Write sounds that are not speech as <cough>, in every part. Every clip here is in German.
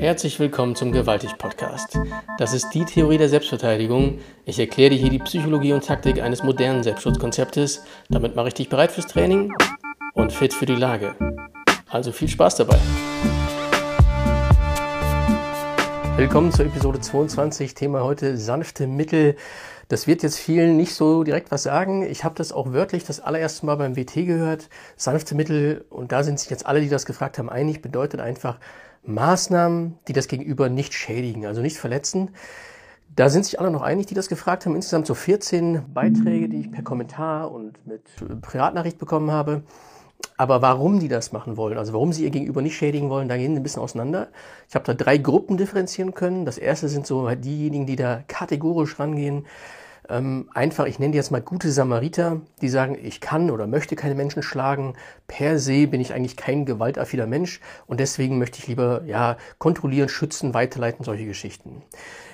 Herzlich willkommen zum Gewaltig Podcast. Das ist die Theorie der Selbstverteidigung. Ich erkläre dir hier die Psychologie und Taktik eines modernen Selbstschutzkonzeptes. Damit mache ich dich bereit fürs Training und fit für die Lage. Also viel Spaß dabei. Willkommen zur Episode 22. Thema heute sanfte Mittel. Das wird jetzt vielen nicht so direkt was sagen. Ich habe das auch wörtlich das allererste Mal beim WT gehört. Sanfte Mittel, und da sind sich jetzt alle, die das gefragt haben, einig, bedeutet einfach Maßnahmen, die das Gegenüber nicht schädigen, also nicht verletzen. Da sind sich alle noch einig, die das gefragt haben. Insgesamt so 14 Beiträge, die ich per Kommentar und mit Privatnachricht bekommen habe. Aber warum die das machen wollen, also warum sie ihr Gegenüber nicht schädigen wollen, da gehen sie ein bisschen auseinander. Ich habe da drei Gruppen differenzieren können. Das erste sind so diejenigen, die da kategorisch rangehen. Ähm, einfach, ich nenne die jetzt mal gute Samariter, die sagen, ich kann oder möchte keine Menschen schlagen. Per se bin ich eigentlich kein gewaltaffiner Mensch und deswegen möchte ich lieber ja, kontrollieren, schützen, weiterleiten, solche Geschichten.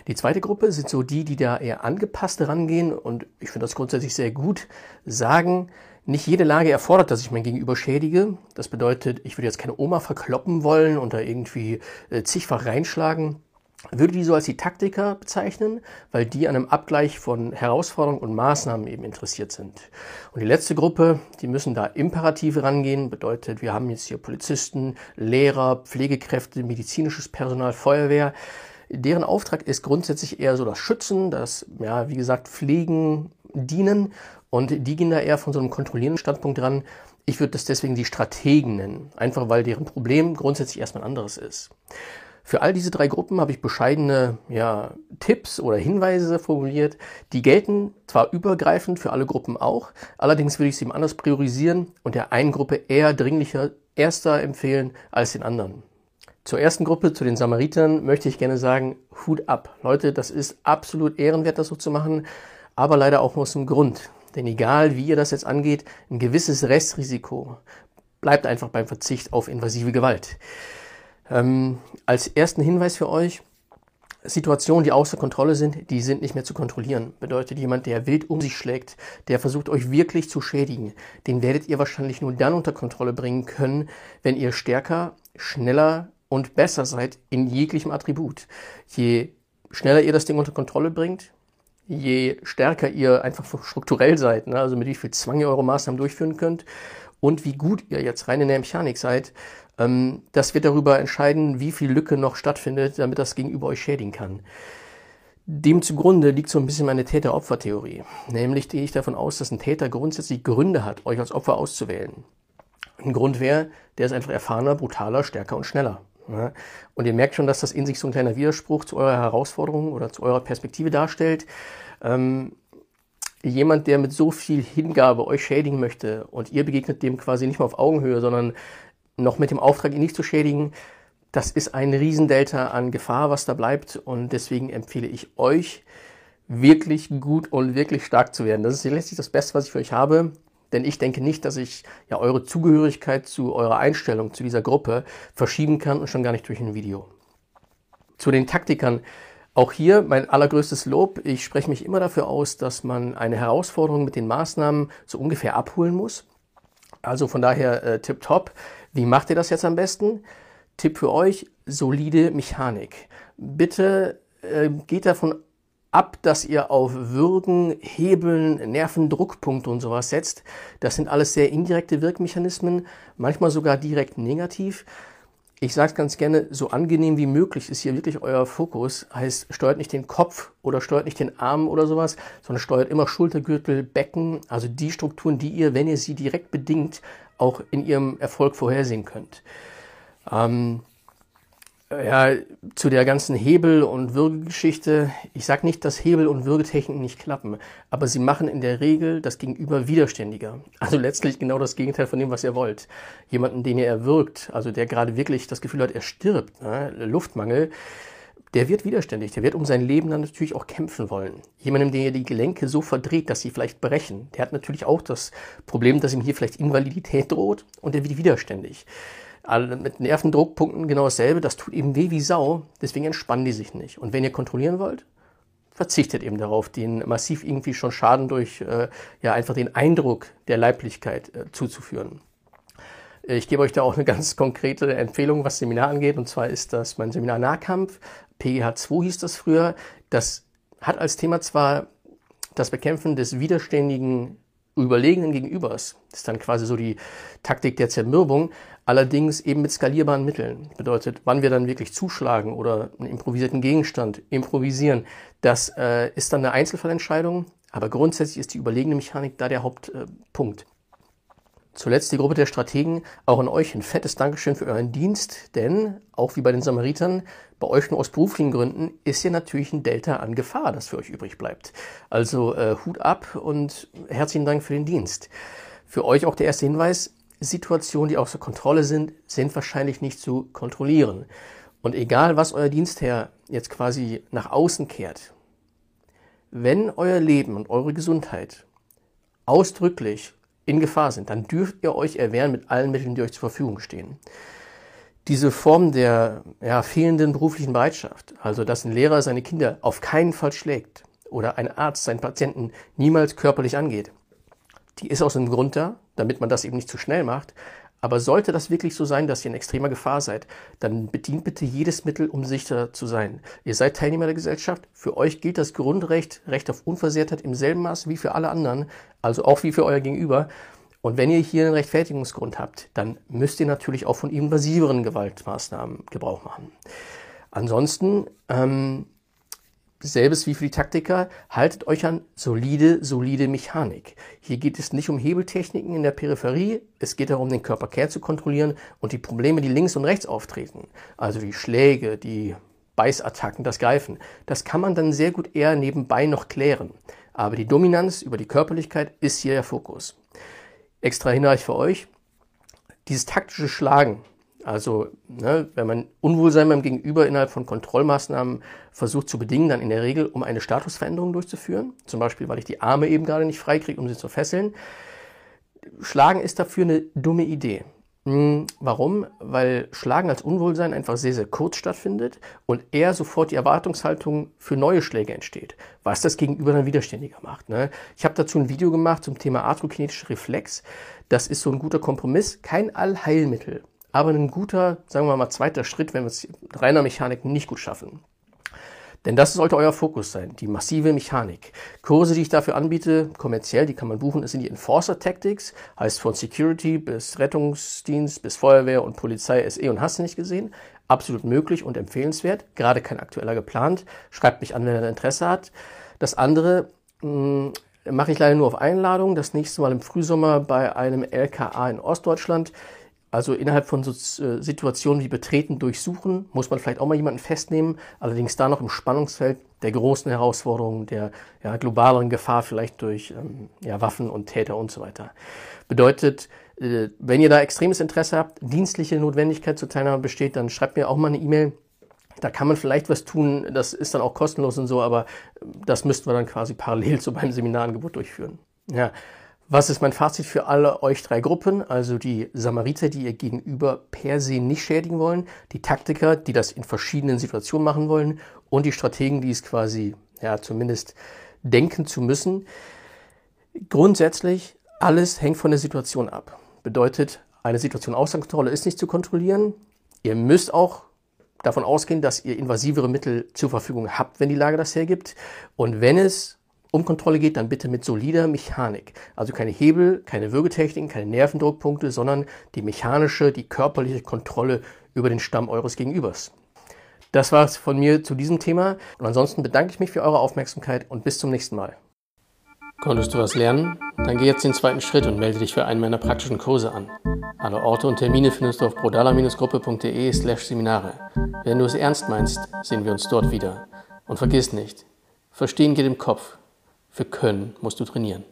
Die zweite Gruppe sind so die, die da eher angepasst rangehen und ich finde das grundsätzlich sehr gut, sagen, nicht jede Lage erfordert, dass ich mein Gegenüber schädige. Das bedeutet, ich würde jetzt keine Oma verkloppen wollen und da irgendwie äh, zigfach reinschlagen. Würde die so als die Taktiker bezeichnen, weil die an einem Abgleich von Herausforderungen und Maßnahmen eben interessiert sind. Und die letzte Gruppe, die müssen da imperativ rangehen, bedeutet, wir haben jetzt hier Polizisten, Lehrer, Pflegekräfte, medizinisches Personal, Feuerwehr. Deren Auftrag ist grundsätzlich eher so das Schützen, das, ja, wie gesagt, Pflegen, Dienen und die gehen da eher von so einem kontrollierenden Standpunkt dran. Ich würde das deswegen die Strategen nennen, einfach weil deren Problem grundsätzlich erstmal anderes ist. Für all diese drei Gruppen habe ich bescheidene ja, Tipps oder Hinweise formuliert. Die gelten zwar übergreifend für alle Gruppen auch, allerdings würde ich sie ihm anders priorisieren und der einen Gruppe eher dringlicher erster empfehlen als den anderen. Zur ersten Gruppe, zu den Samaritern, möchte ich gerne sagen, Hut ab. Leute, das ist absolut ehrenwert, das so zu machen, aber leider auch aus dem Grund. Denn egal, wie ihr das jetzt angeht, ein gewisses Restrisiko bleibt einfach beim Verzicht auf invasive Gewalt. Ähm, als ersten Hinweis für euch, Situationen, die außer Kontrolle sind, die sind nicht mehr zu kontrollieren. Bedeutet jemand, der wild um sich schlägt, der versucht euch wirklich zu schädigen, den werdet ihr wahrscheinlich nur dann unter Kontrolle bringen können, wenn ihr stärker, schneller und besser seid in jeglichem Attribut. Je schneller ihr das Ding unter Kontrolle bringt, je stärker ihr einfach strukturell seid, ne, also mit wie viel Zwang ihr eure Maßnahmen durchführen könnt und wie gut ihr jetzt rein in der Mechanik seid, ähm, das wird darüber entscheiden, wie viel Lücke noch stattfindet, damit das Gegenüber euch schädigen kann. Dem zugrunde liegt so ein bisschen meine Täter-Opfer-Theorie. Nämlich gehe ich davon aus, dass ein Täter grundsätzlich Gründe hat, euch als Opfer auszuwählen. Ein Grund wäre, der ist einfach erfahrener, brutaler, stärker und schneller. Und ihr merkt schon, dass das in sich so ein kleiner Widerspruch zu eurer Herausforderung oder zu eurer Perspektive darstellt. Ähm, jemand, der mit so viel Hingabe euch schädigen möchte und ihr begegnet dem quasi nicht mal auf Augenhöhe, sondern noch mit dem Auftrag, ihn nicht zu schädigen, das ist ein Riesendelta an Gefahr, was da bleibt. Und deswegen empfehle ich euch, wirklich gut und wirklich stark zu werden. Das ist letztlich das Beste, was ich für euch habe. Denn ich denke nicht, dass ich ja eure Zugehörigkeit zu eurer Einstellung zu dieser Gruppe verschieben kann und schon gar nicht durch ein Video. Zu den Taktikern. Auch hier mein allergrößtes Lob. Ich spreche mich immer dafür aus, dass man eine Herausforderung mit den Maßnahmen so ungefähr abholen muss. Also von daher äh, tipptopp. Wie macht ihr das jetzt am besten? Tipp für euch, solide Mechanik. Bitte äh, geht davon ab, dass ihr auf Würgen, Hebeln, Nervendruckpunkte und sowas setzt. Das sind alles sehr indirekte Wirkmechanismen, manchmal sogar direkt negativ. Ich sage es ganz gerne, so angenehm wie möglich ist hier wirklich euer Fokus. Heißt, steuert nicht den Kopf oder steuert nicht den Arm oder sowas, sondern steuert immer Schultergürtel, Becken, also die Strukturen, die ihr, wenn ihr sie direkt bedingt, auch in ihrem Erfolg vorhersehen könnt. Ähm, ja, zu der ganzen Hebel- und Würgegeschichte. Ich sage nicht, dass Hebel- und Würgetechniken nicht klappen, aber sie machen in der Regel das Gegenüber widerständiger. Also letztlich genau das Gegenteil von dem, was ihr wollt. Jemanden, den ihr erwürgt, also der gerade wirklich das Gefühl hat, er stirbt, ne? Luftmangel, der wird widerständig, der wird um sein Leben dann natürlich auch kämpfen wollen. Jemandem, der die Gelenke so verdreht, dass sie vielleicht brechen, der hat natürlich auch das Problem, dass ihm hier vielleicht Invalidität droht und der wird widerständig. Mit Nervendruckpunkten genau dasselbe, das tut eben weh wie Sau, deswegen entspannen die sich nicht. Und wenn ihr kontrollieren wollt, verzichtet eben darauf, den massiv irgendwie schon Schaden durch äh, ja einfach den Eindruck der Leiblichkeit äh, zuzuführen. Ich gebe euch da auch eine <laughs> ganz konkrete Empfehlung, was Seminar angeht. Und zwar ist das mein Seminar Nahkampf. PGH2 hieß das früher. Das hat als Thema zwar das Bekämpfen des widerständigen überlegenen Gegenübers. Das ist dann quasi so die Taktik der Zermürbung, allerdings eben mit skalierbaren Mitteln. Bedeutet, wann wir dann wirklich zuschlagen oder einen improvisierten Gegenstand improvisieren, das äh, ist dann eine Einzelfallentscheidung, aber grundsätzlich ist die überlegene Mechanik da der Hauptpunkt. Äh, Zuletzt die Gruppe der Strategen, auch an euch ein fettes Dankeschön für euren Dienst, denn auch wie bei den Samaritern, bei euch nur aus beruflichen Gründen ist ja natürlich ein Delta an Gefahr, das für euch übrig bleibt. Also äh, Hut ab und herzlichen Dank für den Dienst. Für euch auch der erste Hinweis, Situationen, die außer Kontrolle sind, sind wahrscheinlich nicht zu kontrollieren. Und egal, was euer Dienstherr jetzt quasi nach außen kehrt, wenn euer Leben und eure Gesundheit ausdrücklich in Gefahr sind, dann dürft ihr euch erwehren mit allen Mitteln, die euch zur Verfügung stehen. Diese Form der ja, fehlenden beruflichen Bereitschaft, also dass ein Lehrer seine Kinder auf keinen Fall schlägt oder ein Arzt seinen Patienten niemals körperlich angeht, die ist aus einem Grund da, damit man das eben nicht zu schnell macht, aber sollte das wirklich so sein, dass ihr in extremer Gefahr seid, dann bedient bitte jedes Mittel, um sicher zu sein. Ihr seid Teilnehmer der Gesellschaft. Für euch gilt das Grundrecht, Recht auf Unversehrtheit im selben Maß wie für alle anderen, also auch wie für euer Gegenüber. Und wenn ihr hier einen Rechtfertigungsgrund habt, dann müsst ihr natürlich auch von invasiveren Gewaltmaßnahmen Gebrauch machen. Ansonsten ähm, Selbes wie für die Taktiker, haltet euch an solide, solide Mechanik. Hier geht es nicht um Hebeltechniken in der Peripherie, es geht darum, den Körperkern zu kontrollieren und die Probleme, die links und rechts auftreten, also die Schläge, die Beißattacken, das Greifen, das kann man dann sehr gut eher nebenbei noch klären. Aber die Dominanz über die Körperlichkeit ist hier der Fokus. Extra Hinweis für euch, dieses taktische Schlagen, also ne, wenn man Unwohlsein beim Gegenüber innerhalb von Kontrollmaßnahmen versucht zu bedingen, dann in der Regel, um eine Statusveränderung durchzuführen. Zum Beispiel, weil ich die Arme eben gerade nicht freikriege, um sie zu fesseln. Schlagen ist dafür eine dumme Idee. Hm, warum? Weil Schlagen als Unwohlsein einfach sehr, sehr kurz stattfindet und eher sofort die Erwartungshaltung für neue Schläge entsteht, was das Gegenüber dann widerständiger macht. Ne? Ich habe dazu ein Video gemacht zum Thema arthrokinetischer Reflex. Das ist so ein guter Kompromiss, kein Allheilmittel aber ein guter, sagen wir mal, zweiter Schritt, wenn wir es reiner Mechanik nicht gut schaffen. Denn das sollte euer Fokus sein, die massive Mechanik. Kurse, die ich dafür anbiete, kommerziell, die kann man buchen, sind die Enforcer Tactics, heißt von Security bis Rettungsdienst bis Feuerwehr und Polizei, SE und hast du nicht gesehen. Absolut möglich und empfehlenswert, gerade kein aktueller geplant. Schreibt mich an, wenn er Interesse hat. Das andere mh, hm, mache ich leider nur auf Einladung, das nächste Mal im Frühsommer bei einem LKA in Ostdeutschland. Also innerhalb von so äh, Situationen wie Betreten durchsuchen, muss man vielleicht auch mal jemanden festnehmen, allerdings da noch im Spannungsfeld der großen Herausforderungen, der ja, globaleren Gefahr vielleicht durch ähm, ja, Waffen und Täter und so weiter. Bedeutet, äh, wenn ihr da extremes Interesse habt, dienstliche Notwendigkeit zur Teilnahme besteht, dann schreibt mir auch mal eine E-Mail. Da kann man vielleicht was tun, das ist dann auch kostenlos und so, aber das müssten wir dann quasi parallel <laughs> zu meinem Seminarangebot durchführen. Ja, was ist mein Fazit für alle euch drei Gruppen? Also die Samariter, die ihr gegenüber per se nicht schädigen wollen, die Taktiker, die das in verschiedenen Situationen machen wollen und die Strategen, die es quasi, ja, zumindest denken zu müssen. Grundsätzlich, alles hängt von der Situation ab. Bedeutet, eine Situation außer Kontrolle ist nicht zu kontrollieren. Ihr müsst auch davon ausgehen, dass ihr invasivere Mittel zur Verfügung habt, wenn die Lage das hergibt. Und wenn es um Kontrolle geht, dann bitte mit solider Mechanik. Also keine Hebel, keine Würgetechniken, keine Nervendruckpunkte, sondern die mechanische, die körperliche Kontrolle über den Stamm eures Gegenübers. Das war es von mir zu diesem Thema und ansonsten bedanke ich mich für eure Aufmerksamkeit und bis zum nächsten Mal. Konntest du was lernen? Dann geh jetzt den zweiten Schritt und melde dich für einen meiner praktischen Kurse an. Alle Orte und Termine findest du auf brodala-gruppe.de slash Seminare. Wenn du es ernst meinst, sehen wir uns dort wieder. Und vergiss nicht, Verstehen geht im Kopf, für Können musst du trainieren.